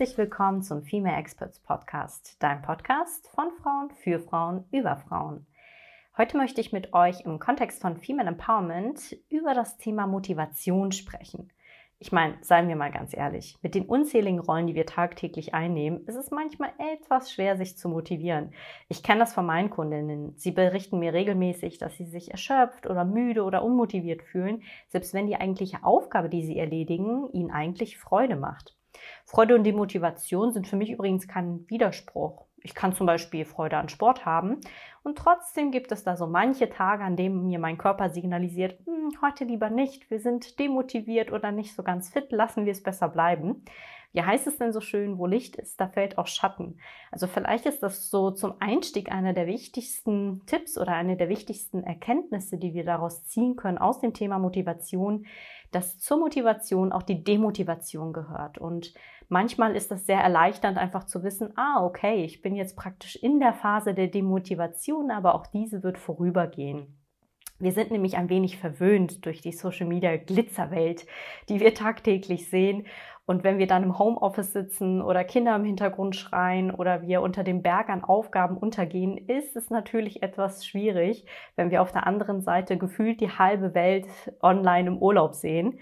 Herzlich willkommen zum Female Experts Podcast, dein Podcast von Frauen für Frauen über Frauen. Heute möchte ich mit euch im Kontext von Female Empowerment über das Thema Motivation sprechen. Ich meine, seien wir mal ganz ehrlich, mit den unzähligen Rollen, die wir tagtäglich einnehmen, ist es manchmal etwas schwer, sich zu motivieren. Ich kenne das von meinen Kundinnen. Sie berichten mir regelmäßig, dass sie sich erschöpft oder müde oder unmotiviert fühlen, selbst wenn die eigentliche Aufgabe, die sie erledigen, ihnen eigentlich Freude macht. Freude und Demotivation sind für mich übrigens kein Widerspruch. Ich kann zum Beispiel Freude an Sport haben und trotzdem gibt es da so manche Tage, an denen mir mein Körper signalisiert, hm, heute lieber nicht, wir sind demotiviert oder nicht so ganz fit, lassen wir es besser bleiben. Wie heißt es denn so schön, wo Licht ist, da fällt auch Schatten. Also vielleicht ist das so zum Einstieg einer der wichtigsten Tipps oder eine der wichtigsten Erkenntnisse, die wir daraus ziehen können aus dem Thema Motivation, dass zur Motivation auch die Demotivation gehört. Und manchmal ist das sehr erleichternd, einfach zu wissen, ah, okay, ich bin jetzt praktisch in der Phase der Demotivation, aber auch diese wird vorübergehen. Wir sind nämlich ein wenig verwöhnt durch die Social Media Glitzerwelt, die wir tagtäglich sehen. Und wenn wir dann im Homeoffice sitzen oder Kinder im Hintergrund schreien oder wir unter dem Berg an Aufgaben untergehen, ist es natürlich etwas schwierig, wenn wir auf der anderen Seite gefühlt die halbe Welt online im Urlaub sehen.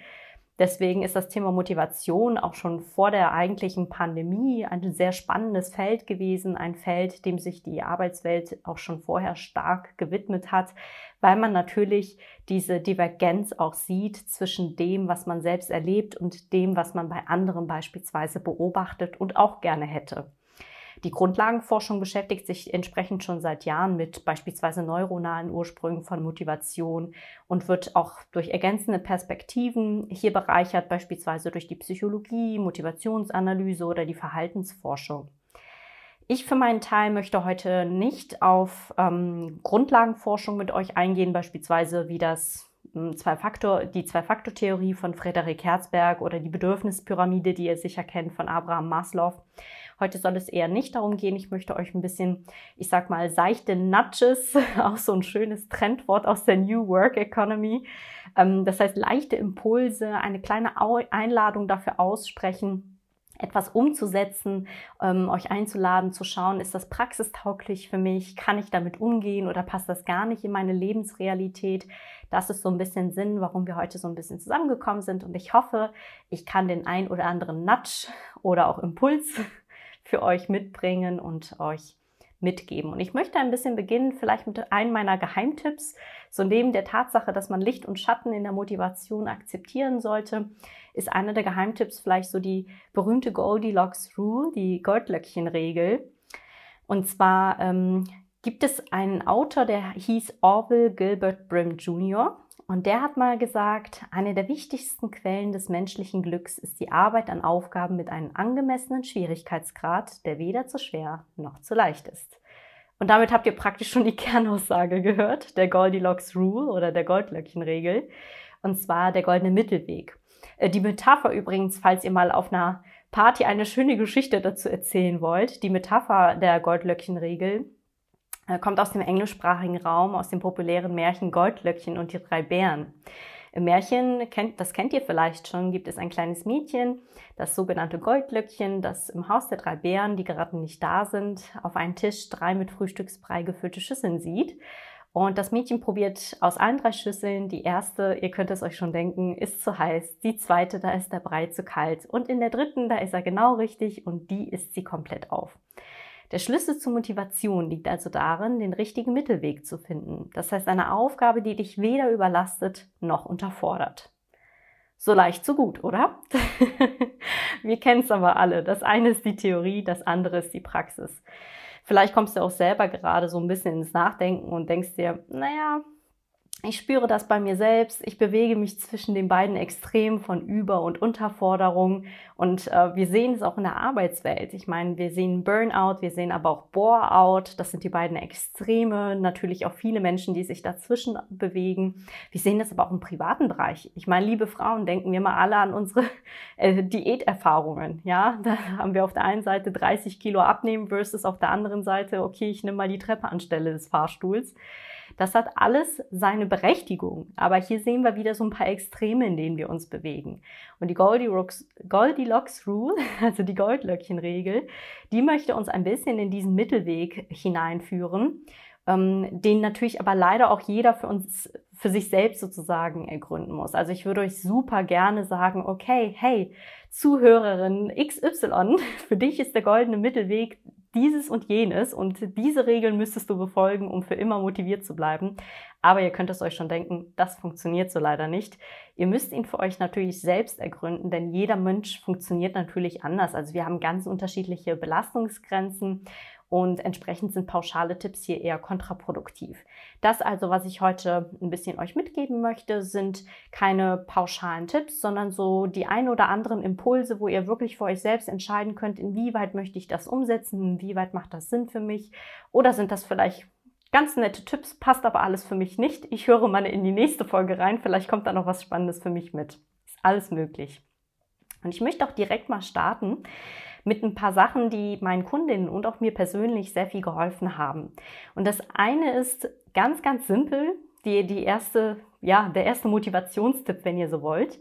Deswegen ist das Thema Motivation auch schon vor der eigentlichen Pandemie ein sehr spannendes Feld gewesen, ein Feld, dem sich die Arbeitswelt auch schon vorher stark gewidmet hat, weil man natürlich diese Divergenz auch sieht zwischen dem, was man selbst erlebt und dem, was man bei anderen beispielsweise beobachtet und auch gerne hätte. Die Grundlagenforschung beschäftigt sich entsprechend schon seit Jahren mit beispielsweise neuronalen Ursprüngen von Motivation und wird auch durch ergänzende Perspektiven hier bereichert, beispielsweise durch die Psychologie, Motivationsanalyse oder die Verhaltensforschung. Ich für meinen Teil möchte heute nicht auf ähm, Grundlagenforschung mit euch eingehen, beispielsweise wie das hm, Zwei-Faktor, die Zwei-Faktor-Theorie von Frederik Herzberg oder die Bedürfnispyramide, die ihr sicher kennt von Abraham Maslow. Heute soll es eher nicht darum gehen. Ich möchte euch ein bisschen, ich sag mal, seichte Nudges, auch so ein schönes Trendwort aus der New Work Economy. Ähm, das heißt, leichte Impulse, eine kleine Einladung dafür aussprechen, etwas umzusetzen, ähm, euch einzuladen, zu schauen, ist das praxistauglich für mich, kann ich damit umgehen oder passt das gar nicht in meine Lebensrealität. Das ist so ein bisschen Sinn, warum wir heute so ein bisschen zusammengekommen sind und ich hoffe, ich kann den ein oder anderen Nudge oder auch Impuls für euch mitbringen und euch mitgeben. Und ich möchte ein bisschen beginnen, vielleicht mit einem meiner Geheimtipps. So neben der Tatsache, dass man Licht und Schatten in der Motivation akzeptieren sollte, ist einer der Geheimtipps vielleicht so die berühmte Goldilocks Rule, die Goldlöckchen-Regel. Und zwar ähm, gibt es einen Autor, der hieß Orville Gilbert Brim Jr. Und der hat mal gesagt, eine der wichtigsten Quellen des menschlichen Glücks ist die Arbeit an Aufgaben mit einem angemessenen Schwierigkeitsgrad, der weder zu schwer noch zu leicht ist. Und damit habt ihr praktisch schon die Kernaussage gehört, der Goldilocks Rule oder der Goldlöckchenregel. Und zwar der goldene Mittelweg. Äh, die Metapher übrigens, falls ihr mal auf einer Party eine schöne Geschichte dazu erzählen wollt, die Metapher der Goldlöckchenregel kommt aus dem englischsprachigen Raum, aus dem populären Märchen Goldlöckchen und die drei Bären. Im Märchen, das kennt ihr vielleicht schon, gibt es ein kleines Mädchen, das sogenannte Goldlöckchen, das im Haus der drei Bären, die gerade nicht da sind, auf einen Tisch drei mit Frühstücksbrei gefüllte Schüsseln sieht. Und das Mädchen probiert aus allen drei Schüsseln. Die erste, ihr könnt es euch schon denken, ist zu heiß. Die zweite, da ist der Brei zu kalt. Und in der dritten, da ist er genau richtig und die isst sie komplett auf. Der Schlüssel zur Motivation liegt also darin, den richtigen Mittelweg zu finden. Das heißt, eine Aufgabe, die dich weder überlastet noch unterfordert. So leicht, so gut, oder? Wir kennen es aber alle. Das eine ist die Theorie, das andere ist die Praxis. Vielleicht kommst du auch selber gerade so ein bisschen ins Nachdenken und denkst dir, naja, ich spüre das bei mir selbst. Ich bewege mich zwischen den beiden Extremen von Über- und Unterforderung. Und äh, wir sehen es auch in der Arbeitswelt. Ich meine, wir sehen Burnout, wir sehen aber auch Bore-out. Das sind die beiden Extreme. Natürlich auch viele Menschen, die sich dazwischen bewegen. Wir sehen das aber auch im privaten Bereich. Ich meine, liebe Frauen, denken wir mal alle an unsere äh, Diäterfahrungen. Ja, da haben wir auf der einen Seite 30 Kilo abnehmen versus auf der anderen Seite, okay, ich nehme mal die Treppe anstelle des Fahrstuhls. Das hat alles seine Berechtigung. Aber hier sehen wir wieder so ein paar Extreme, in denen wir uns bewegen. Und die Goldilocks, Goldilocks Rule, also die Goldlöckchen-Regel, die möchte uns ein bisschen in diesen Mittelweg hineinführen ähm, den natürlich aber leider auch jeder für uns, für sich selbst sozusagen ergründen muss. Also ich würde euch super gerne sagen, okay, hey, Zuhörerin XY, für dich ist der goldene Mittelweg dieses und jenes und diese Regeln müsstest du befolgen, um für immer motiviert zu bleiben. Aber ihr könnt es euch schon denken, das funktioniert so leider nicht. Ihr müsst ihn für euch natürlich selbst ergründen, denn jeder Mensch funktioniert natürlich anders. Also wir haben ganz unterschiedliche Belastungsgrenzen und entsprechend sind pauschale Tipps hier eher kontraproduktiv. Das also, was ich heute ein bisschen euch mitgeben möchte, sind keine pauschalen Tipps, sondern so die ein oder anderen Impulse, wo ihr wirklich für euch selbst entscheiden könnt, inwieweit möchte ich das umsetzen, inwieweit macht das Sinn für mich oder sind das vielleicht ganz nette Tipps, passt aber alles für mich nicht. Ich höre mal in die nächste Folge rein, vielleicht kommt da noch was Spannendes für mich mit. Ist alles möglich. Und ich möchte auch direkt mal starten mit ein paar Sachen, die meinen Kundinnen und auch mir persönlich sehr viel geholfen haben. Und das eine ist ganz, ganz simpel, die, die erste, ja, der erste Motivationstipp, wenn ihr so wollt.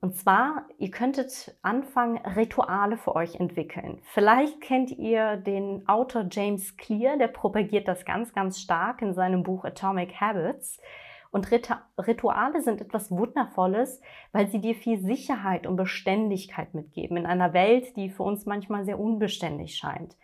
Und zwar, ihr könntet anfangen, Rituale für euch entwickeln. Vielleicht kennt ihr den Autor James Clear, der propagiert das ganz, ganz stark in seinem Buch Atomic Habits. Und Rituale sind etwas Wundervolles, weil sie dir viel Sicherheit und Beständigkeit mitgeben in einer Welt, die für uns manchmal sehr unbeständig scheint.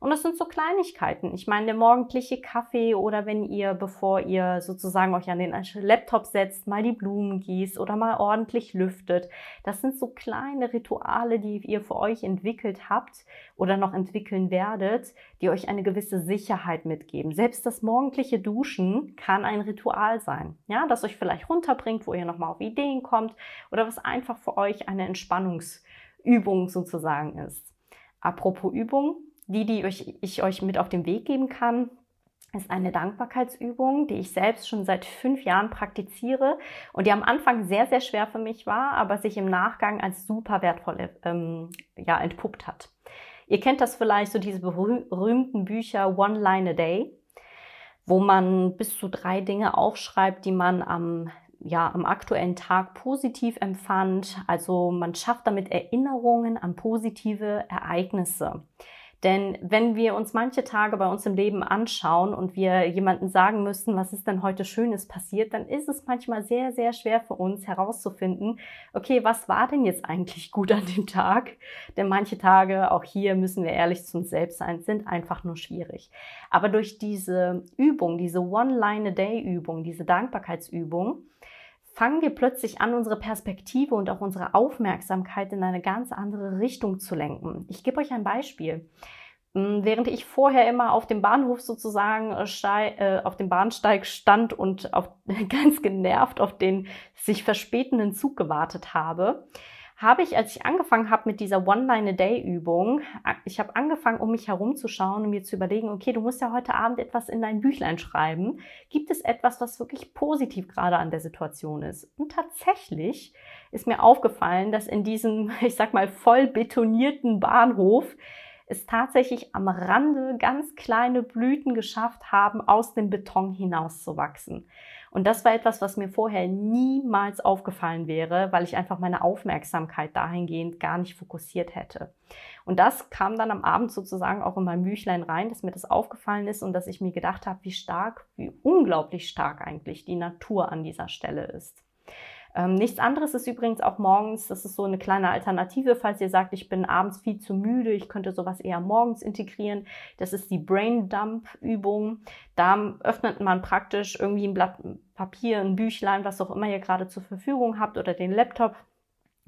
Und das sind so Kleinigkeiten. Ich meine, der morgendliche Kaffee oder wenn ihr, bevor ihr sozusagen euch an den Laptop setzt, mal die Blumen gießt oder mal ordentlich lüftet. Das sind so kleine Rituale, die ihr für euch entwickelt habt oder noch entwickeln werdet, die euch eine gewisse Sicherheit mitgeben. Selbst das morgendliche Duschen kann ein Ritual sein. Ja, das euch vielleicht runterbringt, wo ihr nochmal auf Ideen kommt oder was einfach für euch eine Entspannungsübung sozusagen ist. Apropos Übung, die, die ich euch mit auf den Weg geben kann, ist eine Dankbarkeitsübung, die ich selbst schon seit fünf Jahren praktiziere und die am Anfang sehr, sehr schwer für mich war, aber sich im Nachgang als super wertvoll ähm, ja, entpuppt hat. Ihr kennt das vielleicht, so diese berühmten Bücher One Line a Day, wo man bis zu drei Dinge aufschreibt, die man am ja, am aktuellen Tag positiv empfand. Also man schafft damit Erinnerungen an positive Ereignisse. Denn wenn wir uns manche Tage bei uns im Leben anschauen und wir jemanden sagen müssten, was ist denn heute Schönes passiert, dann ist es manchmal sehr, sehr schwer für uns herauszufinden, okay, was war denn jetzt eigentlich gut an dem Tag? Denn manche Tage, auch hier müssen wir ehrlich zu uns selbst sein, sind einfach nur schwierig. Aber durch diese Übung, diese One-Line-a-Day-Übung, diese Dankbarkeitsübung, fangen wir plötzlich an, unsere Perspektive und auch unsere Aufmerksamkeit in eine ganz andere Richtung zu lenken. Ich gebe euch ein Beispiel. Hm, während ich vorher immer auf dem Bahnhof sozusagen äh, äh, auf dem Bahnsteig stand und auf, ganz genervt auf den sich verspätenden Zug gewartet habe, habe ich, als ich angefangen habe mit dieser One-Line-a-Day-Übung, ich habe angefangen, um mich herumzuschauen und mir zu überlegen, okay, du musst ja heute Abend etwas in dein Büchlein schreiben. Gibt es etwas, was wirklich positiv gerade an der Situation ist? Und tatsächlich ist mir aufgefallen, dass in diesem, ich sag mal, voll betonierten Bahnhof es tatsächlich am Rande ganz kleine Blüten geschafft haben, aus dem Beton hinauszuwachsen. Und das war etwas, was mir vorher niemals aufgefallen wäre, weil ich einfach meine Aufmerksamkeit dahingehend gar nicht fokussiert hätte. Und das kam dann am Abend sozusagen auch in mein Büchlein rein, dass mir das aufgefallen ist und dass ich mir gedacht habe, wie stark, wie unglaublich stark eigentlich die Natur an dieser Stelle ist. Ähm, nichts anderes ist übrigens auch morgens, das ist so eine kleine Alternative, falls ihr sagt, ich bin abends viel zu müde, ich könnte sowas eher morgens integrieren. Das ist die Brain Dump Übung. Da öffnet man praktisch irgendwie ein Blatt Papier, ein Büchlein, was auch immer ihr gerade zur Verfügung habt oder den Laptop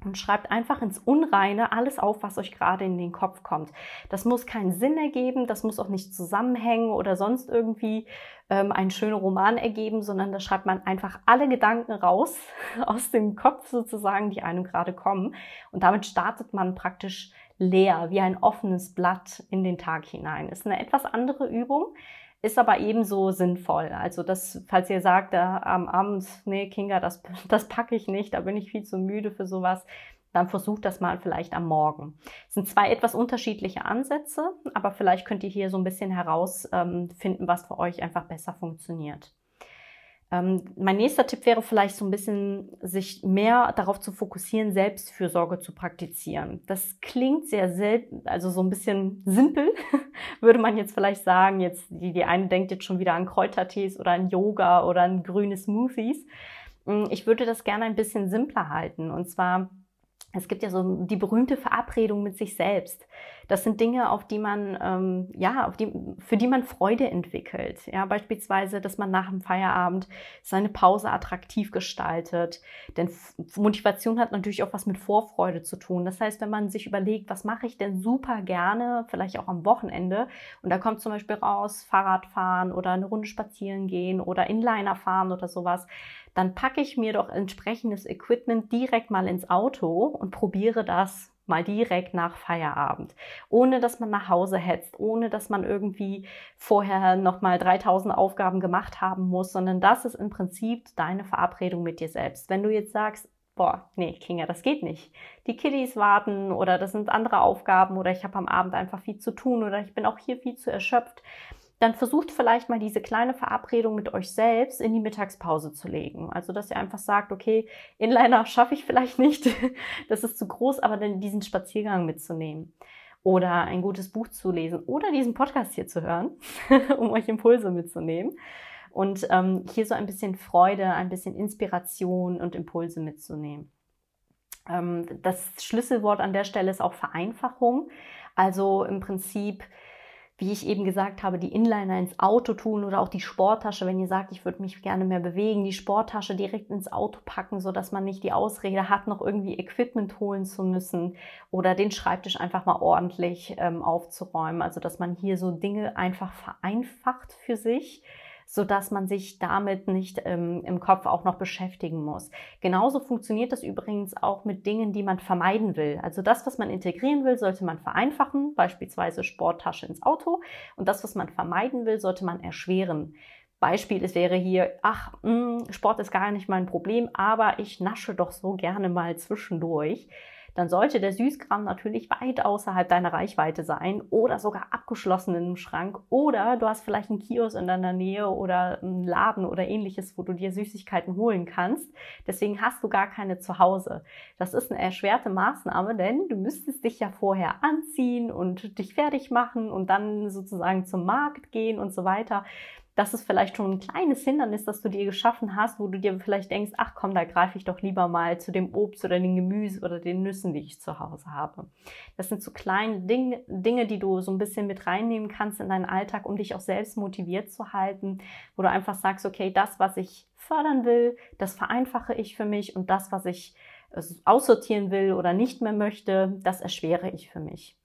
und schreibt einfach ins Unreine alles auf, was euch gerade in den Kopf kommt. Das muss keinen Sinn ergeben, das muss auch nicht zusammenhängen oder sonst irgendwie ähm, einen schönen Roman ergeben, sondern da schreibt man einfach alle Gedanken raus aus dem Kopf sozusagen, die einem gerade kommen. Und damit startet man praktisch leer, wie ein offenes Blatt in den Tag hinein. Ist eine etwas andere Übung, ist aber ebenso sinnvoll. Also das, falls ihr sagt, da am Abend, nee, Kinga, das, das packe ich nicht, da bin ich viel zu müde für sowas, dann versucht das mal vielleicht am Morgen. Es sind zwei etwas unterschiedliche Ansätze, aber vielleicht könnt ihr hier so ein bisschen herausfinden, was für euch einfach besser funktioniert. Ähm, mein nächster Tipp wäre vielleicht so ein bisschen, sich mehr darauf zu fokussieren, Selbstfürsorge zu praktizieren. Das klingt sehr selten, also so ein bisschen simpel, würde man jetzt vielleicht sagen. Jetzt, die, die eine denkt jetzt schon wieder an Kräutertees oder an Yoga oder an grüne Smoothies. Hm, ich würde das gerne ein bisschen simpler halten. Und zwar es gibt ja so die berühmte Verabredung mit sich selbst. Das sind Dinge, auf die man, ähm, ja, auf die, für die man Freude entwickelt. Ja, beispielsweise, dass man nach dem Feierabend seine Pause attraktiv gestaltet. Denn Motivation hat natürlich auch was mit Vorfreude zu tun. Das heißt, wenn man sich überlegt, was mache ich denn super gerne, vielleicht auch am Wochenende, und da kommt zum Beispiel raus Fahrradfahren oder eine Runde spazieren gehen oder Inliner fahren oder sowas, dann packe ich mir doch entsprechendes Equipment direkt mal ins Auto und probiere das mal direkt nach Feierabend, ohne dass man nach Hause hetzt, ohne dass man irgendwie vorher noch mal 3000 Aufgaben gemacht haben muss, sondern das ist im Prinzip deine Verabredung mit dir selbst. Wenn du jetzt sagst, boah, nee, Kinga, das geht nicht. Die Kiddies warten oder das sind andere Aufgaben oder ich habe am Abend einfach viel zu tun oder ich bin auch hier viel zu erschöpft, dann versucht vielleicht mal diese kleine Verabredung mit euch selbst in die Mittagspause zu legen. Also, dass ihr einfach sagt, okay, Inliner schaffe ich vielleicht nicht, das ist zu groß, aber dann diesen Spaziergang mitzunehmen oder ein gutes Buch zu lesen oder diesen Podcast hier zu hören, um euch Impulse mitzunehmen und ähm, hier so ein bisschen Freude, ein bisschen Inspiration und Impulse mitzunehmen. Ähm, das Schlüsselwort an der Stelle ist auch Vereinfachung. Also im Prinzip wie ich eben gesagt habe, die Inliner ins Auto tun oder auch die Sporttasche, wenn ihr sagt, ich würde mich gerne mehr bewegen, die Sporttasche direkt ins Auto packen, so dass man nicht die Ausrede hat, noch irgendwie Equipment holen zu müssen oder den Schreibtisch einfach mal ordentlich ähm, aufzuräumen. Also dass man hier so Dinge einfach vereinfacht für sich so dass man sich damit nicht ähm, im Kopf auch noch beschäftigen muss. Genauso funktioniert das übrigens auch mit Dingen, die man vermeiden will. Also das, was man integrieren will, sollte man vereinfachen, beispielsweise Sporttasche ins Auto. Und das, was man vermeiden will, sollte man erschweren. Beispiel, es wäre hier, ach, mh, hm, Sport ist gar nicht mein Problem, aber ich nasche doch so gerne mal zwischendurch dann sollte der Süßkram natürlich weit außerhalb deiner Reichweite sein oder sogar abgeschlossen in einem Schrank oder du hast vielleicht einen Kiosk in deiner Nähe oder einen Laden oder ähnliches, wo du dir Süßigkeiten holen kannst. Deswegen hast du gar keine zu Hause. Das ist eine erschwerte Maßnahme, denn du müsstest dich ja vorher anziehen und dich fertig machen und dann sozusagen zum Markt gehen und so weiter das ist vielleicht schon ein kleines Hindernis, das du dir geschaffen hast, wo du dir vielleicht denkst, ach komm, da greife ich doch lieber mal zu dem Obst oder dem Gemüse oder den Nüssen, die ich zu Hause habe. Das sind so kleine Dinge, Dinge, die du so ein bisschen mit reinnehmen kannst in deinen Alltag, um dich auch selbst motiviert zu halten, wo du einfach sagst, okay, das, was ich fördern will, das vereinfache ich für mich und das, was ich äh, aussortieren will oder nicht mehr möchte, das erschwere ich für mich.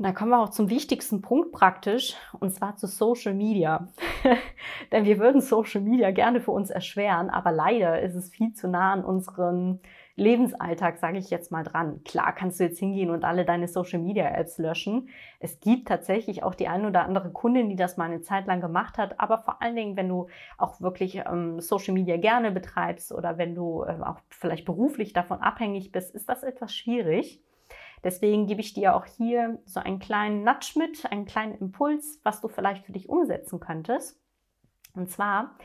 Und da kommen wir auch zum wichtigsten Punkt praktisch, und zwar zu Social Media. Denn wir würden Social Media gerne für uns erschweren, aber leider ist es viel zu nah an unserem Lebensalltag, sage ich jetzt mal dran. Klar kannst du jetzt hingehen und alle deine Social Media Apps löschen. Es gibt tatsächlich auch die eine oder andere Kundin, die das mal eine Zeit lang gemacht hat, aber vor allen Dingen, wenn du auch wirklich ähm, Social Media gerne betreibst oder wenn du äh, auch vielleicht beruflich davon abhängig bist, ist das etwas schwierig. Deswegen gebe ich dir auch hier so einen kleinen Nudge mit, einen kleinen Impuls, was du vielleicht für dich umsetzen könntest. Und zwar,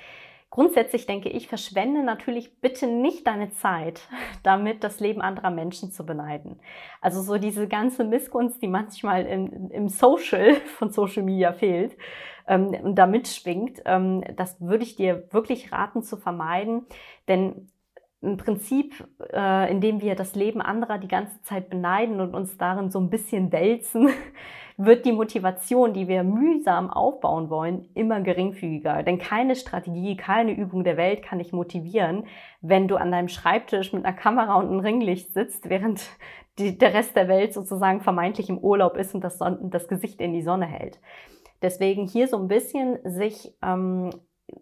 grundsätzlich denke ich, verschwende natürlich bitte nicht deine Zeit damit, das Leben anderer Menschen zu beneiden. Also so diese ganze Missgunst, die manchmal im, im Social von Social Media fehlt ähm, und da mitschwingt, ähm, das würde ich dir wirklich raten zu vermeiden, denn im Prinzip, äh, indem wir das Leben anderer die ganze Zeit beneiden und uns darin so ein bisschen wälzen, wird die Motivation, die wir mühsam aufbauen wollen, immer geringfügiger. Denn keine Strategie, keine Übung der Welt kann dich motivieren, wenn du an deinem Schreibtisch mit einer Kamera und einem Ringlicht sitzt, während die, der Rest der Welt sozusagen vermeintlich im Urlaub ist und das, Son das Gesicht in die Sonne hält. Deswegen hier so ein bisschen sich ähm,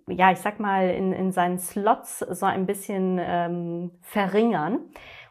ja, ich sag mal, in, in seinen Slots so ein bisschen ähm, verringern.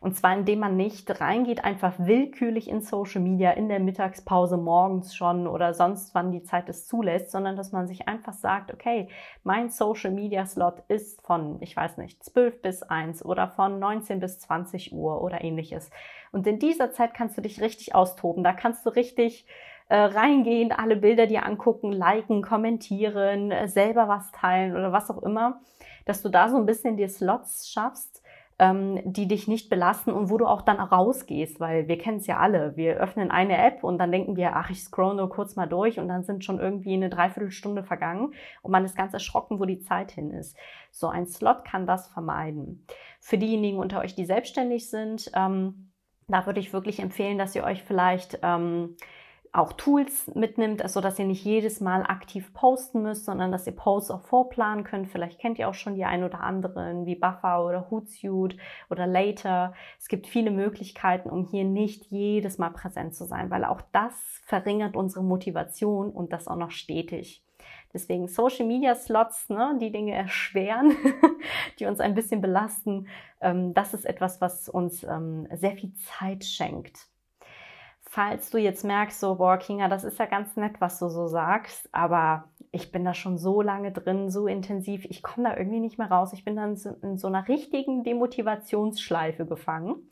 Und zwar, indem man nicht reingeht, einfach willkürlich in Social Media, in der Mittagspause, morgens schon oder sonst wann die Zeit es zulässt, sondern dass man sich einfach sagt, okay, mein Social Media Slot ist von, ich weiß nicht, 12 bis 1 oder von 19 bis 20 Uhr oder ähnliches. Und in dieser Zeit kannst du dich richtig austoben. Da kannst du richtig äh, reingehen, alle Bilder dir angucken, liken, kommentieren, äh, selber was teilen oder was auch immer. dass du da so ein bisschen dir Slots schaffst, ähm, die dich nicht belasten und wo du auch dann rausgehst, weil wir kennen es ja alle. Wir öffnen eine App und dann denken wir, ach, ich scroll nur kurz mal durch und dann sind schon irgendwie eine Dreiviertelstunde vergangen und man ist ganz erschrocken, wo die Zeit hin ist. So ein Slot kann das vermeiden. Für diejenigen unter euch, die selbstständig sind, ähm, da würde ich wirklich empfehlen, dass ihr euch vielleicht ähm, auch Tools mitnimmt, so dass ihr nicht jedes Mal aktiv posten müsst, sondern dass ihr Posts auch vorplanen könnt. Vielleicht kennt ihr auch schon die ein oder anderen wie Buffer oder Hootsuite oder Later. Es gibt viele Möglichkeiten, um hier nicht jedes Mal präsent zu sein, weil auch das verringert unsere Motivation und das auch noch stetig. Deswegen Social Media Slots, ne, die Dinge erschweren, die uns ein bisschen belasten. Ähm, das ist etwas, was uns ähm, sehr viel Zeit schenkt falls du jetzt merkst, so, boah, Kinga, das ist ja ganz nett, was du so sagst, aber ich bin da schon so lange drin, so intensiv, ich komme da irgendwie nicht mehr raus. Ich bin dann in so einer richtigen Demotivationsschleife gefangen.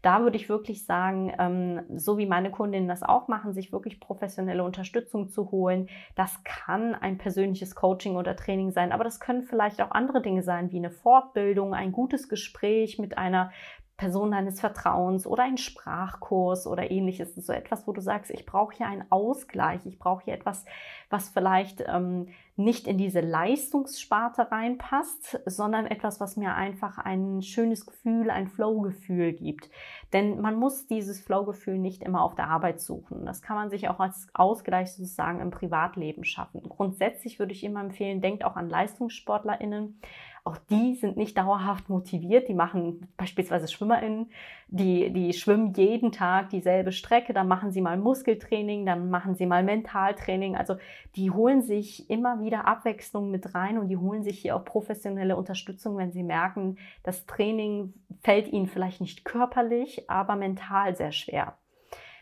Da würde ich wirklich sagen, ähm, so wie meine Kundinnen das auch machen, sich wirklich professionelle Unterstützung zu holen. Das kann ein persönliches Coaching oder Training sein, aber das können vielleicht auch andere Dinge sein, wie eine Fortbildung, ein gutes Gespräch mit einer Person deines Vertrauens oder ein Sprachkurs oder ähnliches. So etwas, wo du sagst, ich brauche hier einen Ausgleich, ich brauche hier etwas, was vielleicht ähm, nicht in diese Leistungssparte reinpasst, sondern etwas, was mir einfach ein schönes Gefühl, ein Flow-Gefühl gibt. Denn man muss dieses Flow-Gefühl nicht immer auf der Arbeit suchen. Das kann man sich auch als Ausgleich sozusagen im Privatleben schaffen. Grundsätzlich würde ich immer empfehlen, denkt auch an LeistungssportlerInnen auch die sind nicht dauerhaft motiviert. Die machen beispielsweise SchwimmerInnen, die, die schwimmen jeden Tag dieselbe Strecke, dann machen sie mal Muskeltraining, dann machen sie mal Mentaltraining. Also die holen sich immer wieder Abwechslung mit rein und die holen sich hier auch professionelle Unterstützung, wenn sie merken, das Training fällt ihnen vielleicht nicht körperlich, aber mental sehr schwer.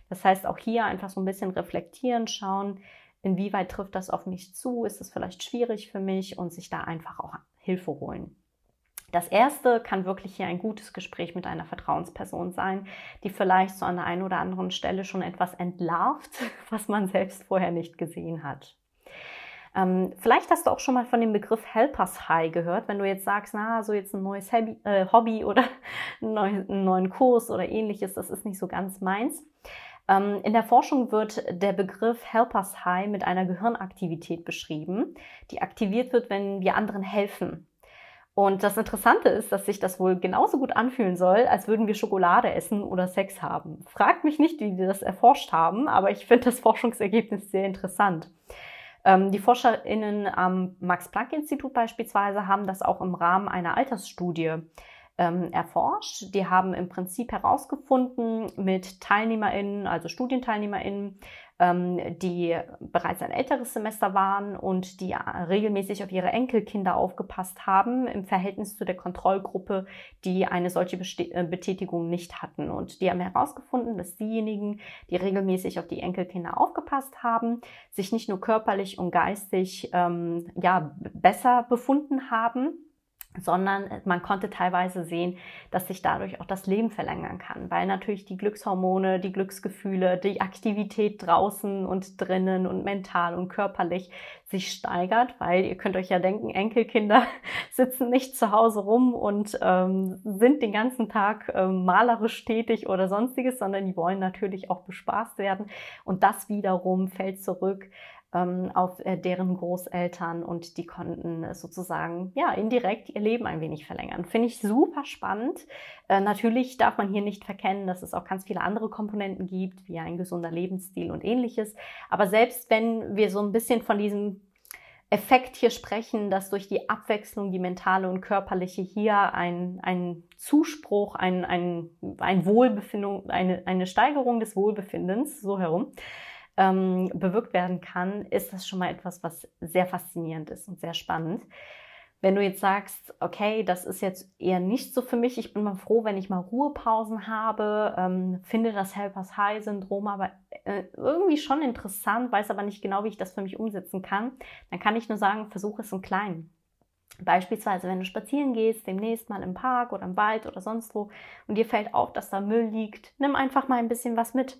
Das heißt, auch hier einfach so ein bisschen reflektieren, schauen, inwieweit trifft das auf mich zu, ist es vielleicht schwierig für mich und sich da einfach auch Hilfe holen. Das erste kann wirklich hier ein gutes Gespräch mit einer Vertrauensperson sein, die vielleicht so an der einen oder anderen Stelle schon etwas entlarvt, was man selbst vorher nicht gesehen hat. Ähm, vielleicht hast du auch schon mal von dem Begriff Helpers High gehört, wenn du jetzt sagst, na, so jetzt ein neues Hobby, äh, Hobby oder einen neuen Kurs oder ähnliches, das ist nicht so ganz meins. Ähm, in der Forschung wird der Begriff Helpers High mit einer Gehirnaktivität beschrieben, die aktiviert wird, wenn wir anderen helfen. Und das Interessante ist, dass sich das wohl genauso gut anfühlen soll, als würden wir Schokolade essen oder Sex haben. Fragt mich nicht, wie die das erforscht haben, aber ich finde das Forschungsergebnis sehr interessant. Ähm, die ForscherInnen am Max-Planck-Institut beispielsweise haben das auch im Rahmen einer Altersstudie ähm, erforscht. Die haben im Prinzip herausgefunden mit TeilnehmerInnen, also StudienteilnehmerInnen, ähm, die bereits ein älteres Semester waren und die regelmäßig auf ihre Enkelkinder aufgepasst haben, im Verhältnis zu der Kontrollgruppe, die eine solche äh, Betätigung nicht hatten. Und die haben herausgefunden, dass diejenigen, die regelmäßig auf die Enkelkinder aufgepasst haben, sich nicht nur körperlich und geistig ähm, ja, besser befunden haben, sondern man konnte teilweise sehen, dass sich dadurch auch das Leben verlängern kann, weil natürlich die Glückshormone, die Glücksgefühle, die Aktivität draußen und drinnen und mental und körperlich sich steigert, weil ihr könnt euch ja denken, Enkelkinder sitzen nicht zu Hause rum und ähm, sind den ganzen Tag ähm, malerisch tätig oder sonstiges, sondern die wollen natürlich auch bespaßt werden. Und das wiederum fällt zurück auf äh, deren Großeltern und die konnten sozusagen ja indirekt ihr Leben ein wenig verlängern. Finde ich super spannend. Äh, natürlich darf man hier nicht verkennen, dass es auch ganz viele andere Komponenten gibt, wie ein gesunder Lebensstil und ähnliches. Aber selbst wenn wir so ein bisschen von diesem Effekt hier sprechen, dass durch die Abwechslung, die mentale und körperliche hier ein, ein Zuspruch, ein, ein, ein Wohlbefinden, eine, eine Steigerung des Wohlbefindens, so herum, ähm, bewirkt werden kann, ist das schon mal etwas, was sehr faszinierend ist und sehr spannend. Wenn du jetzt sagst, okay, das ist jetzt eher nicht so für mich, ich bin mal froh, wenn ich mal Ruhepausen habe, ähm, finde das Helpers High Syndrom aber äh, irgendwie schon interessant, weiß aber nicht genau, wie ich das für mich umsetzen kann, dann kann ich nur sagen, versuche es im Kleinen. Beispielsweise, wenn du spazieren gehst, demnächst mal im Park oder im Wald oder sonst wo und dir fällt auf, dass da Müll liegt, nimm einfach mal ein bisschen was mit.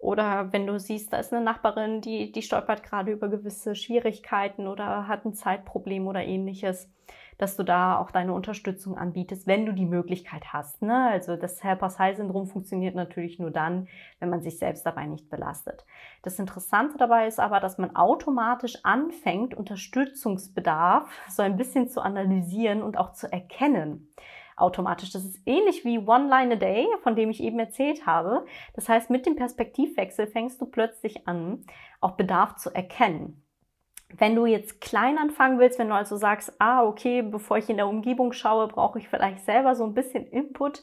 Oder wenn du siehst, da ist eine Nachbarin, die, die stolpert gerade über gewisse Schwierigkeiten oder hat ein Zeitproblem oder ähnliches, dass du da auch deine Unterstützung anbietest, wenn du die Möglichkeit hast. Ne? Also das Helper-High-Syndrom funktioniert natürlich nur dann, wenn man sich selbst dabei nicht belastet. Das Interessante dabei ist aber, dass man automatisch anfängt, Unterstützungsbedarf so ein bisschen zu analysieren und auch zu erkennen automatisch. Das ist ähnlich wie One Line a Day, von dem ich eben erzählt habe. Das heißt, mit dem Perspektivwechsel fängst du plötzlich an, auch Bedarf zu erkennen. Wenn du jetzt klein anfangen willst, wenn du also sagst, ah, okay, bevor ich in der Umgebung schaue, brauche ich vielleicht selber so ein bisschen Input,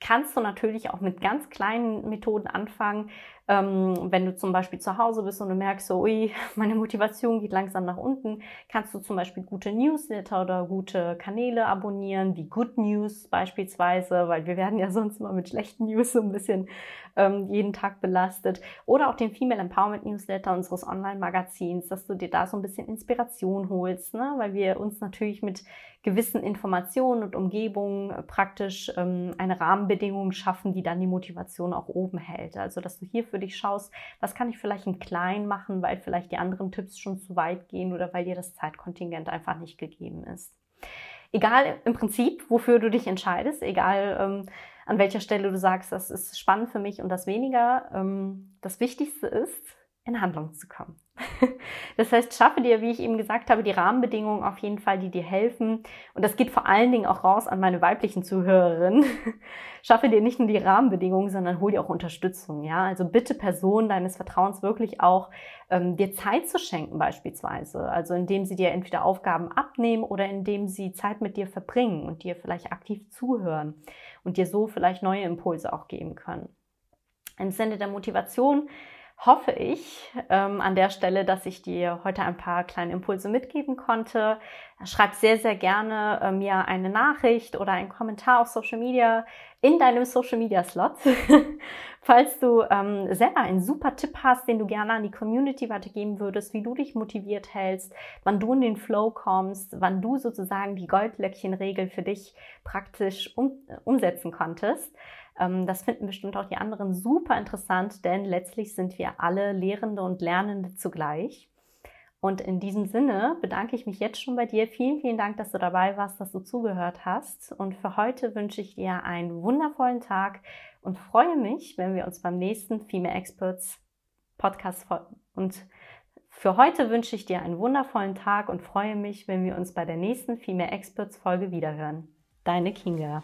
kannst du natürlich auch mit ganz kleinen Methoden anfangen. Ähm, wenn du zum Beispiel zu Hause bist und du merkst so, ui, meine Motivation geht langsam nach unten, kannst du zum Beispiel gute Newsletter oder gute Kanäle abonnieren, wie Good News beispielsweise, weil wir werden ja sonst immer mit schlechten News so ein bisschen ähm, jeden Tag belastet. Oder auch den Female Empowerment Newsletter unseres Online-Magazins, dass du dir da so ein bisschen Inspiration holst, ne? weil wir uns natürlich mit gewissen Informationen und Umgebungen äh, praktisch ähm, eine Rahmenbedingung schaffen, die dann die Motivation auch oben hält. Also, dass du hier für dich schaust, was kann ich vielleicht im Kleinen machen, weil vielleicht die anderen Tipps schon zu weit gehen oder weil dir das Zeitkontingent einfach nicht gegeben ist. Egal im Prinzip, wofür du dich entscheidest, egal ähm, an welcher Stelle du sagst, das ist spannend für mich und das weniger. Ähm, das Wichtigste ist, in Handlung zu kommen. Das heißt, schaffe dir, wie ich eben gesagt habe, die Rahmenbedingungen auf jeden Fall, die dir helfen. Und das geht vor allen Dingen auch raus an meine weiblichen Zuhörerinnen. Schaffe dir nicht nur die Rahmenbedingungen, sondern hol dir auch Unterstützung. Ja, also bitte Personen deines Vertrauens wirklich auch ähm, dir Zeit zu schenken beispielsweise. Also indem sie dir entweder Aufgaben abnehmen oder indem sie Zeit mit dir verbringen und dir vielleicht aktiv zuhören und dir so vielleicht neue Impulse auch geben können. Im Sinne der Motivation hoffe ich ähm, an der Stelle, dass ich dir heute ein paar kleine Impulse mitgeben konnte. Schreib sehr, sehr gerne äh, mir eine Nachricht oder einen Kommentar auf Social Media in deinem Social Media Slot. Falls du ähm, selber einen super Tipp hast, den du gerne an die Community weitergeben würdest, wie du dich motiviert hältst, wann du in den Flow kommst, wann du sozusagen die Goldlöckchenregel für dich praktisch um, äh, umsetzen konntest. Ähm, das finden bestimmt auch die anderen super interessant, denn letztlich sind wir alle Lehrende und Lernende zugleich. Und in diesem Sinne bedanke ich mich jetzt schon bei dir. Vielen, vielen Dank, dass du dabei warst, dass du zugehört hast. Und für heute wünsche ich dir einen wundervollen Tag und freue mich, wenn wir uns beim nächsten Female Experts Podcast und für heute wünsche ich dir einen wundervollen Tag und freue mich, wenn wir uns bei der nächsten Female Experts Folge wiederhören. Deine Kinga.